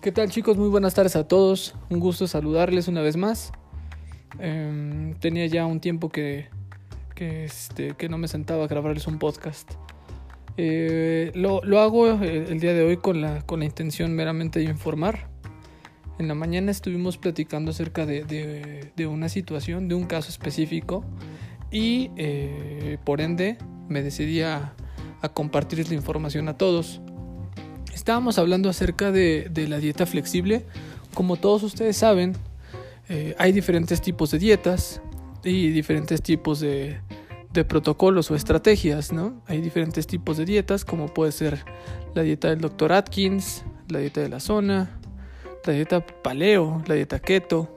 ¿Qué tal chicos? Muy buenas tardes a todos. Un gusto saludarles una vez más. Em, tenía ya un tiempo que, que, este, que no me sentaba a grabarles un podcast. Eh, lo, lo, hago eh, el, día de hoy con la, con la intención meramente de informar. En la mañana estuvimos platicando acerca de, de, de una situación, de un caso específico y eh, por ende me decidí a, a compartirles la información a todos. Estábamos hablando acerca de, la dieta flexible. Como todos ustedes saben, eh, hay diferentes tipos de dietas y diferentes tipos de, protocolos o estrategias, ¿no? Hay diferentes tipos de dietas, como puede ser la dieta del Dr. Atkins, la dieta de la zona, la dieta paleo, la dieta keto.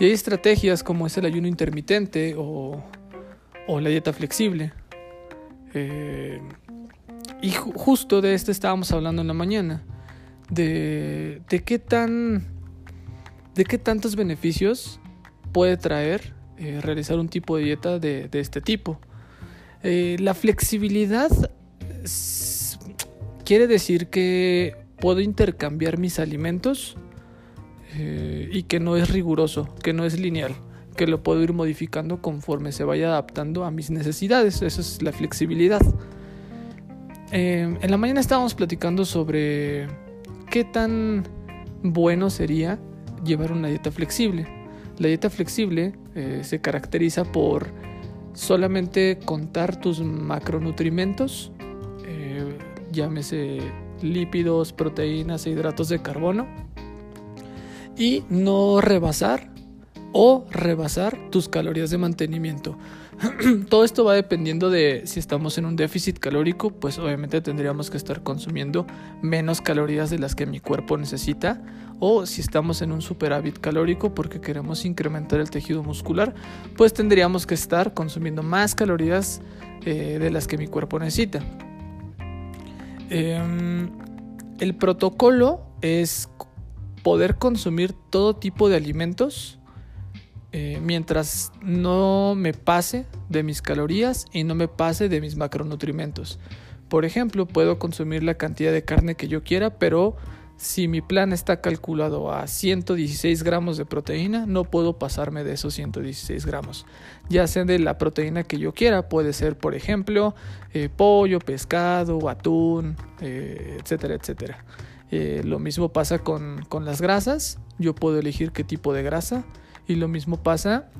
Y hay estrategias como es el ayuno intermitente o, la dieta flexible. Eh, y justo de esto estábamos hablando en la mañana. De, de qué tan. de qué tantos beneficios puede traer eh, realizar un tipo de dieta de, de este tipo. Eh, la flexibilidad quiere decir que puedo intercambiar mis alimentos eh, y que no es riguroso, que no es lineal, que lo puedo ir modificando conforme se vaya adaptando a mis necesidades. Eso es la flexibilidad. Eh, en la mañana estábamos platicando sobre qué tan bueno sería llevar una dieta flexible. La dieta flexible eh, se caracteriza por solamente contar tus macronutrimentos, eh, llámese lípidos, proteínas e hidratos de carbono, y no rebasar o rebasar tus calorías de mantenimiento. Todo esto va dependiendo de si estamos en un déficit calórico, pues obviamente tendríamos que estar consumiendo menos calorías de las que mi cuerpo necesita, o si estamos en un superávit calórico porque queremos incrementar el tejido muscular, pues tendríamos que estar consumiendo más calorías eh, de las que mi cuerpo necesita. Em, el protocolo es poder consumir todo tipo de alimentos eh, mientras no me pase de mis calorías y no me pase de mis macronutrientes. Por ejemplo, puedo consumir la cantidad de carne que yo quiera, pero si mi plan está calculado a 116 gramos de proteína, no puedo pasarme de esos 116 gramos. Ya sea de la proteína que yo quiera, puede ser, por ejemplo, eh, pollo, pescado, atún, eh, etcétera, etcétera. lo mismo pasa con, con las grasas. Yo puedo elegir qué tipo de grasa y lo mismo pasa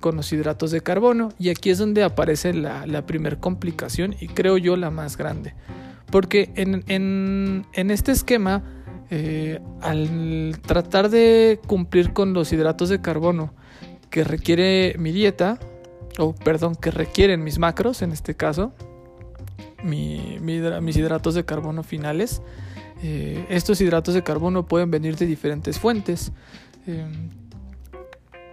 con los hidratos de carbono. Y aquí es donde aparece la, la primera complicación y creo yo la más grande. Porque en, en, este esquema, eh, al tratar de cumplir con los hidratos de carbono que requiere mi dieta, o perdón, que requieren mis macros en este caso, mi, mis hidratos de carbono finales, eh, estos hidratos de carbono pueden venir de diferentes fuentes. Eh,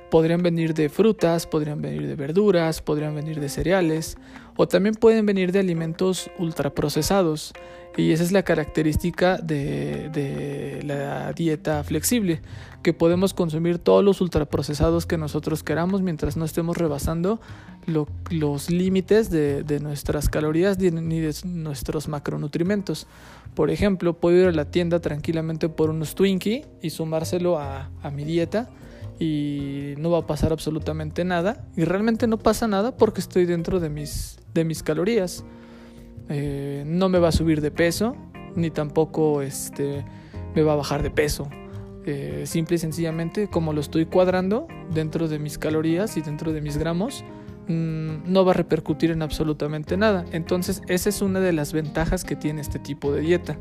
Podrían venir de frutas, podrían venir de verduras, podrían venir de cereales o también pueden venir de alimentos ultraprocesados. Y esa es la característica de, la dieta flexible, que podemos consumir todos los ultraprocesados que nosotros queramos mientras no estemos rebasando los límites de, nuestras calorías ni de nuestros macronutrientes. Por ejemplo, puedo ir a la tienda tranquilamente por unos Twinkie y sumárselo a mi dieta y no va a pasar absolutamente nada. Y realmente no pasa nada porque estoy dentro de mis, de mis calorías. Eh, no me va a subir de peso, ni tampoco este, me va a bajar de peso. Eh, simple y sencillamente, como lo estoy cuadrando dentro de mis calorías y dentro de mis gramos, mm, no va a repercutir en absolutamente nada. Entonces, esa es una de las ventajas que tiene este tipo de dieta.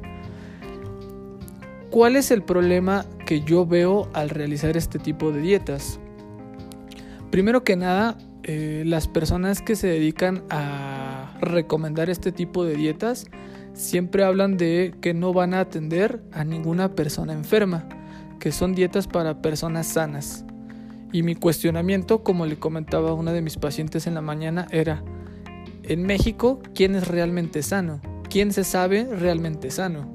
¿Cuál es el problema que yo veo al realizar este tipo de dietas? Primero que nada, eh, las personas que se dedican a recomendar este tipo de dietas siempre hablan de que no van a atender a ninguna persona enferma, que son dietas para personas sanas. Y mi cuestionamiento, como le comentaba a una de mis pacientes en la mañana, era, en México, ¿quién es realmente sano? ¿Quién se sabe realmente sano?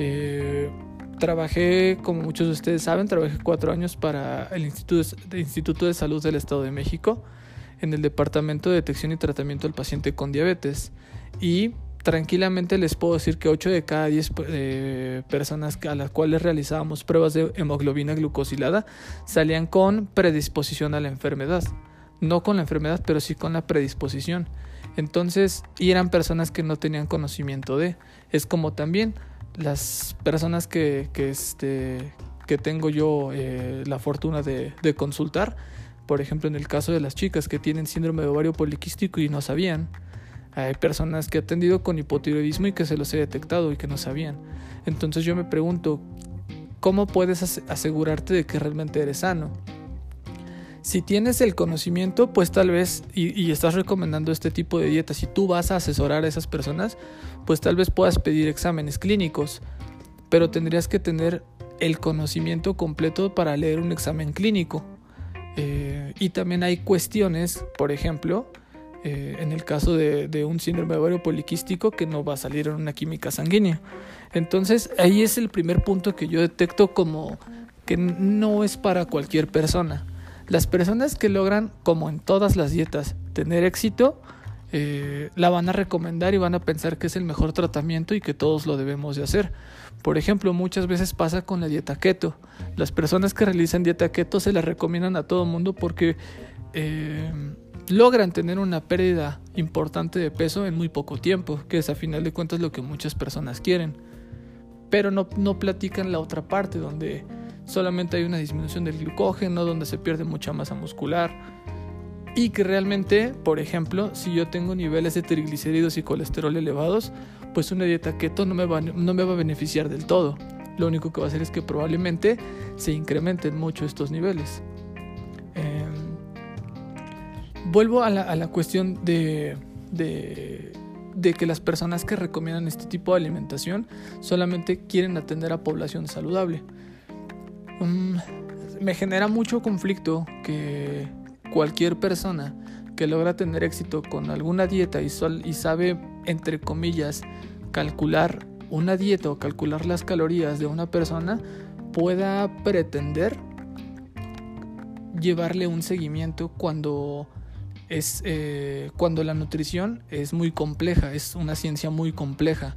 Eh, Trabajé, como muchos de ustedes saben, trabajé cuatro años para el Instituto de, Salud del Estado de México en el Departamento de Detección y Tratamiento del Paciente con Diabetes. Y tranquilamente les puedo decir que 8 de cada 10 eh, personas a las cuales realizábamos pruebas de hemoglobina glucosilada salían con predisposición a la enfermedad. No con la enfermedad, pero sí con la predisposición. Entonces, y eran personas que no tenían conocimiento de. Es como también las personas que, que, este, que tengo yo eh, la fortuna de, de consultar. Por ejemplo, en el caso de las chicas que tienen síndrome de ovario poliquístico y no sabían hay personas que he atendido con hipotiroidismo y que se los he detectado y que no sabían. Entonces yo me pregunto, ¿cómo puedes asegurarte de que realmente eres sano? Si tienes el conocimiento, pues tal vez, y, estás recomendando este tipo de dieta, si tú vas a asesorar a esas personas, pues tal vez puedas pedir exámenes clínicos, pero tendrías que tener el conocimiento completo para leer un examen clínico. Eh, y también hay cuestiones, por ejemplo, eh, en el caso de, un síndrome de ovario poliquístico que no va a salir en una química sanguínea. Entonces ahí es el primer punto que yo detecto como que no es para cualquier persona. Las personas que logran, como en todas las dietas, tener éxito, eh, la van a recomendar y van a pensar que es el mejor tratamiento y que todos lo debemos de hacer. Por ejemplo, muchas veces pasa con la dieta keto. Las personas que realizan dieta keto se la recomiendan a todo mundo porque eh, logran tener una pérdida importante de peso en muy poco tiempo, que es a final de cuentas lo que muchas personas quieren. Pero no, no platican la otra parte, donde solamente hay una disminución del glucógeno, donde se pierde mucha masa muscular. Y que realmente, por ejemplo, si yo tengo niveles de triglicéridos y colesterol elevados, pues una dieta keto no me va, a beneficiar del todo. Lo único que va a hacer es que probablemente se incrementen mucho estos niveles vuelvo a la, cuestión de, que las personas que recomiendan este tipo de alimentación solamente quieren atender a población saludable. Me genera mucho conflicto que cualquier persona que logra tener éxito con alguna dieta y, y sabe, entre comillas, calcular una dieta o calcular las calorías de una persona pueda pretender llevarle un seguimiento cuando es eh, cuando la nutrición es muy compleja, es una ciencia muy compleja,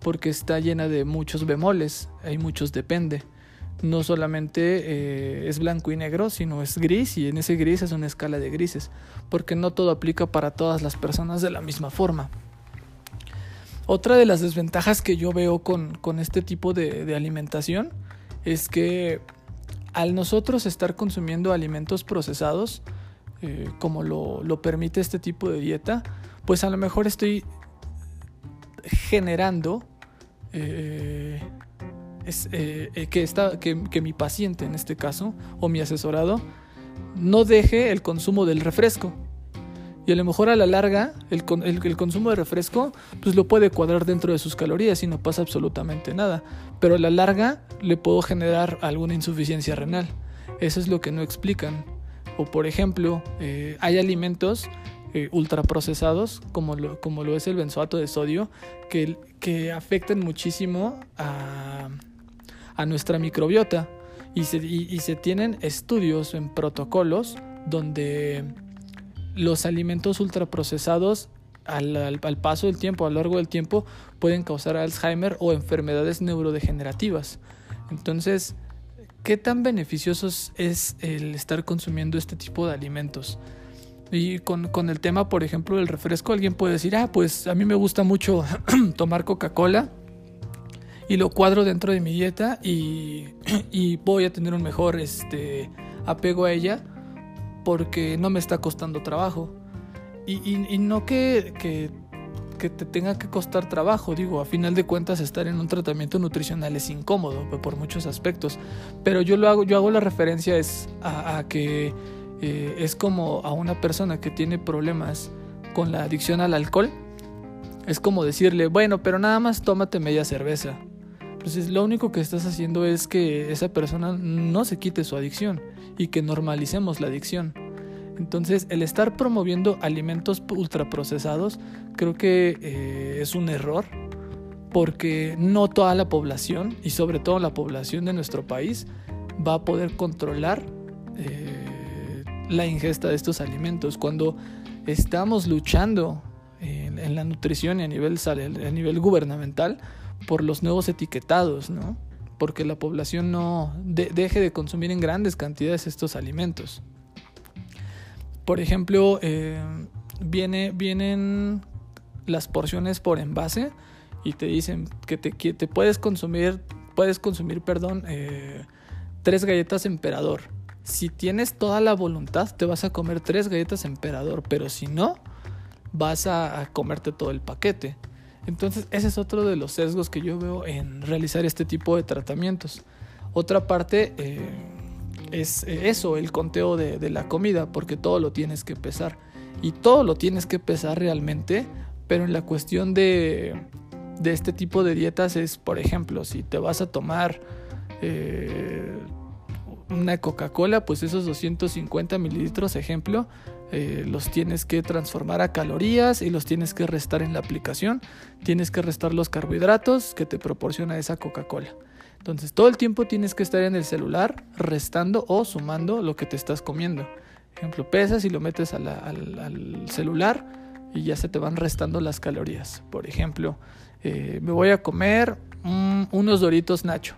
porque está llena de muchos bemoles, hay muchos depende. No solamente eh, es blanco y negro, sino es gris y en ese gris es una escala de grises, porque no todo aplica para todas las personas de la misma forma. Otra de las desventajas que yo veo con, este tipo de alimentación es que al nosotros estar consumiendo alimentos procesados, eh, como lo, permite este tipo de dieta, pues a lo mejor estoy generando eh, eh, que, que, mi paciente en este caso, o mi asesorado, no deje el consumo del refresco. Y a lo mejor a la larga el, el, consumo de refresco pues lo puede cuadrar dentro de sus calorías y no pasa absolutamente nada. Pero a la larga le puedo generar alguna insuficiencia renal. Eso es lo que no explican. O por ejemplo, eh, hay alimentos eh, ultraprocesados, como lo, como lo es el benzoato de sodio, que, que afectan muchísimo a, nuestra microbiota. Y se, y, se tienen estudios en protocolos donde los alimentos ultraprocesados al, paso del tiempo, a lo largo del tiempo, pueden causar Alzheimer o enfermedades neurodegenerativas. Entonces, ¿qué tan beneficiosos es el estar consumiendo este tipo de alimentos? Y con, el tema, por ejemplo, del refresco, alguien puede decir, ah, pues a mí me gusta mucho tomar Coca-Cola y lo cuadro dentro de mi dieta y, voy a tener un mejor este, apego a ella porque no me está costando trabajo. Y, no que, que que te tenga que costar trabajo. Digo, a final de cuentas estar en un tratamiento nutricional es incómodo por muchos aspectos. Pero yo lo hago, yo hago la referencia es a, que eh, es como a una persona que tiene problemas con la adicción al alcohol. Es como decirle, bueno, pero nada más tómate media cerveza. Entonces lo único que estás haciendo es que esa persona no se quite su adicción y que normalicemos la adicción. Entonces, el estar promoviendo alimentos ultraprocesados creo que eh, es un error porque no toda la población y sobre todo la población de nuestro país va a poder controlar eh, la ingesta de estos alimentos. Cuando estamos luchando en, en la nutrición y a nivel, a nivel gubernamental por los nuevos etiquetados, ¿no? Porque la población no deje de consumir en grandes cantidades estos alimentos. Por ejemplo, eh, viene, vienen las porciones por envase y te dicen que te, te puedes consumir, puedes consumir, perdón, eh, tres galletas emperador. Si tienes toda la voluntad, te vas a comer tres galletas emperador, pero si no, vas a, comerte todo el paquete. Entonces, ese es otro de los sesgos que yo veo en realizar este tipo de tratamientos. Otra parte eh, es eso, el conteo de, la comida, porque todo lo tienes que pesar. Y todo lo tienes que pesar realmente, pero en la cuestión de, de este tipo de dietas es, por ejemplo, si te vas a tomar eh, una Coca-Cola, pues esos 250 mililitros, ejemplo, eh, los tienes que transformar a calorías y los tienes que restar en la aplicación. Tienes que restar los carbohidratos que te proporciona esa Coca-Cola. Entonces todo el tiempo tienes que estar en el celular restando o sumando lo que te estás comiendo. Ejemplo, pesas y lo metes al, celular y ya se te van restando las calorías. Por ejemplo, eh, me voy a comer unos doritos Nacho.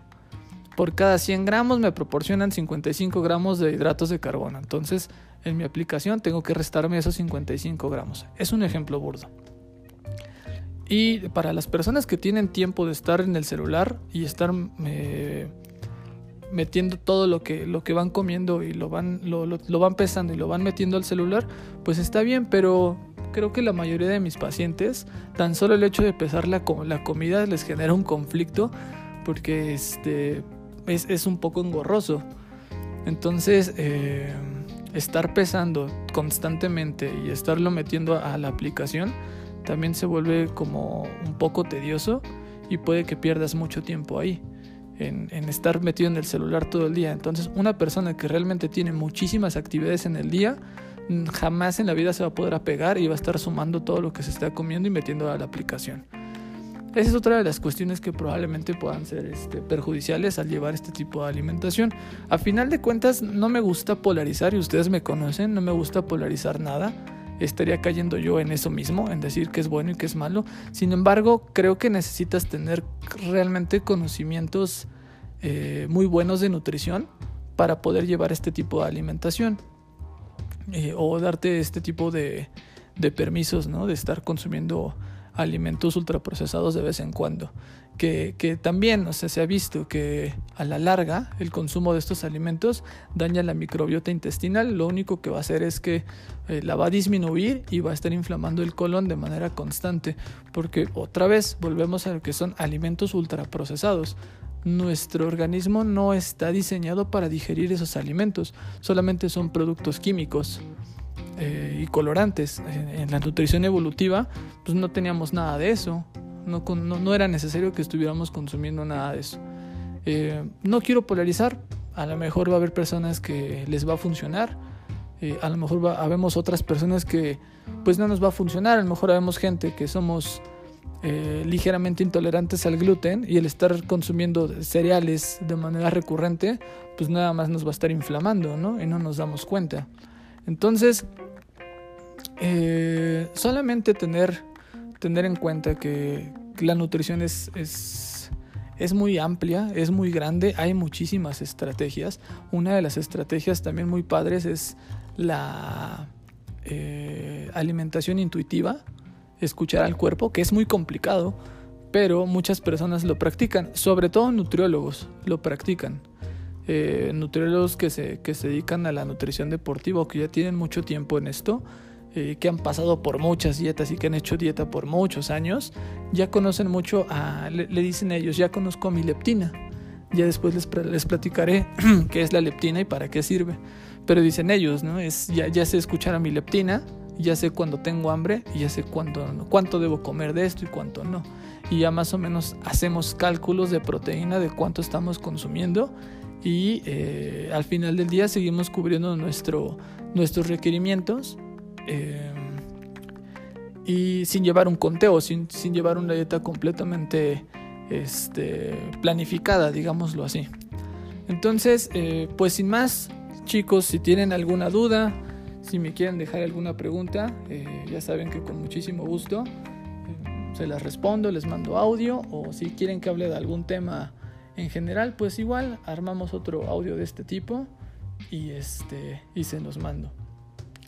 Por cada 100 gramos me proporcionan 55 gramos de hidratos de carbono. Entonces, en mi aplicación tengo que restarme esos 55 gramos. Es un ejemplo burdo. Y para las personas que tienen tiempo de estar en el celular y estar eh, metiendo todo lo que, lo que van comiendo y lo van, lo, van pesando y lo van metiendo al celular, pues está bien, pero creo que la mayoría de mis pacientes, tan solo el hecho de pesar la, la comida les genera un conflicto porque este, es, un poco engorroso. Entonces, eh, estar pesando constantemente y estarlo metiendo a la aplicación también se vuelve como un poco tedioso y puede que pierdas mucho tiempo ahí. En, en, estar metido en el celular todo el día. Entonces, una persona que realmente tiene muchísimas actividades en el día, jamás en la vida se va a poder apegar y va a estar sumando todo lo que se está comiendo y metiendo a la aplicación. Esa es otra de las cuestiones que probablemente puedan ser este, perjudiciales al llevar este tipo de alimentación. A final de cuentas, no me gusta polarizar, y ustedes me conocen, no me gusta polarizar nada. Estaría cayendo yo en eso mismo, en decir que es bueno y que es malo. Sin embargo, creo que necesitas tener realmente conocimientos eh, muy buenos de nutrición para poder llevar este tipo de alimentación. Eh, o darte este tipo de, de permisos, ¿no? De estar consumiendo alimentos ultraprocesados de vez en cuando. Que, que, también o se ha visto que a la larga el consumo de estos alimentos daña la microbiota intestinal. Lo único que va a hacer es que eh, la va a disminuir y va a estar inflamando el colon de manera constante. Porque otra vez volvemos a lo que son alimentos ultraprocesados nuestro organismo no está diseñado para digerir esos alimentos, solamente son productos químicos eh, y colorantes. En, la nutrición evolutiva, pues no teníamos nada de eso, no, no, era necesario que estuviéramos consumiendo nada de eso. Eh, no quiero polarizar, a lo mejor va a haber personas que les va a funcionar, eh, a lo mejor va, otras personas que pues no nos va a funcionar, a lo mejor habemos gente que somos ligeramente intolerantes al gluten y el estar consumiendo cereales de manera recurrente, pues nada más nos va a estar inflamando, ¿no? Y no nos damos cuenta. Entonces, eh, solamente tener, tener en cuenta que la nutrición es, es, es muy amplia, es muy grande, hay muchísimas estrategias. Una de las estrategias también muy padres es la eh, alimentación intuitiva escuchar al cuerpo, que es muy complicado, pero muchas personas lo practican, sobre todo nutriólogos lo practican. Eh, nutriólogos que se, que se dedican a la nutrición deportiva que ya tienen mucho tiempo en esto, eh, que han pasado por muchas dietas y que han hecho dieta por muchos años, ya conocen mucho le, dicen ellos, ya conozco mi leptina. Ya después les, les platicaré qué es la leptina y para qué sirve. Pero dicen ellos, ya, ya sé escuchar a mi leptina, ya sé cuándo tengo hambre y ya sé cuánto, cuánto debo comer de esto y cuánto no. Y ya más o menos hacemos cálculos de proteína de cuánto estamos consumiendo y eh, al final del día seguimos cubriendo nuestro, nuestros requerimientos eh, y sin llevar un conteo, sin, sin llevar una dieta completamente este, planificada, digámoslo así. Entonces, eh, pues sin más, chicos, si tienen alguna duda, si me quieren dejar alguna pregunta, eh, ya saben que con muchísimo gusto se las respondo, les mando audio o si quieren que hable de algún tema en general, pues igual armamos otro audio de este tipo y este y se los mando.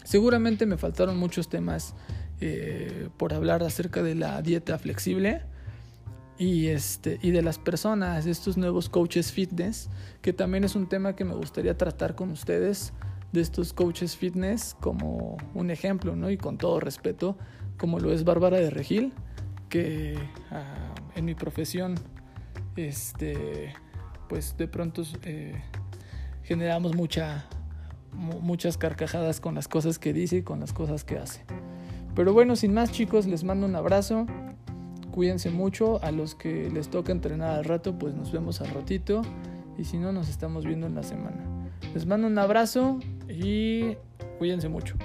Seguramente me faltaron muchos temas eh, por hablar acerca de la dieta flexible y, este, y de las personas, estos nuevos coaches fitness, que también es un tema que me gustaría tratar con ustedes, de estos coaches fitness como un ejemplo, ¿no? Y con todo respeto, como lo es Bárbara de Regil, que ah, en mi profesión, este, pues de pronto eh, generamos mucha, muchas carcajadas con las cosas que dice y con las cosas que hace. Pero bueno, sin más chicos, les mando un abrazo. Cuídense mucho. A los que les toca entrenar al rato, pues nos vemos al ratito. Y si no, nos estamos viendo en la semana. Les mando un abrazo y cuídense mucho.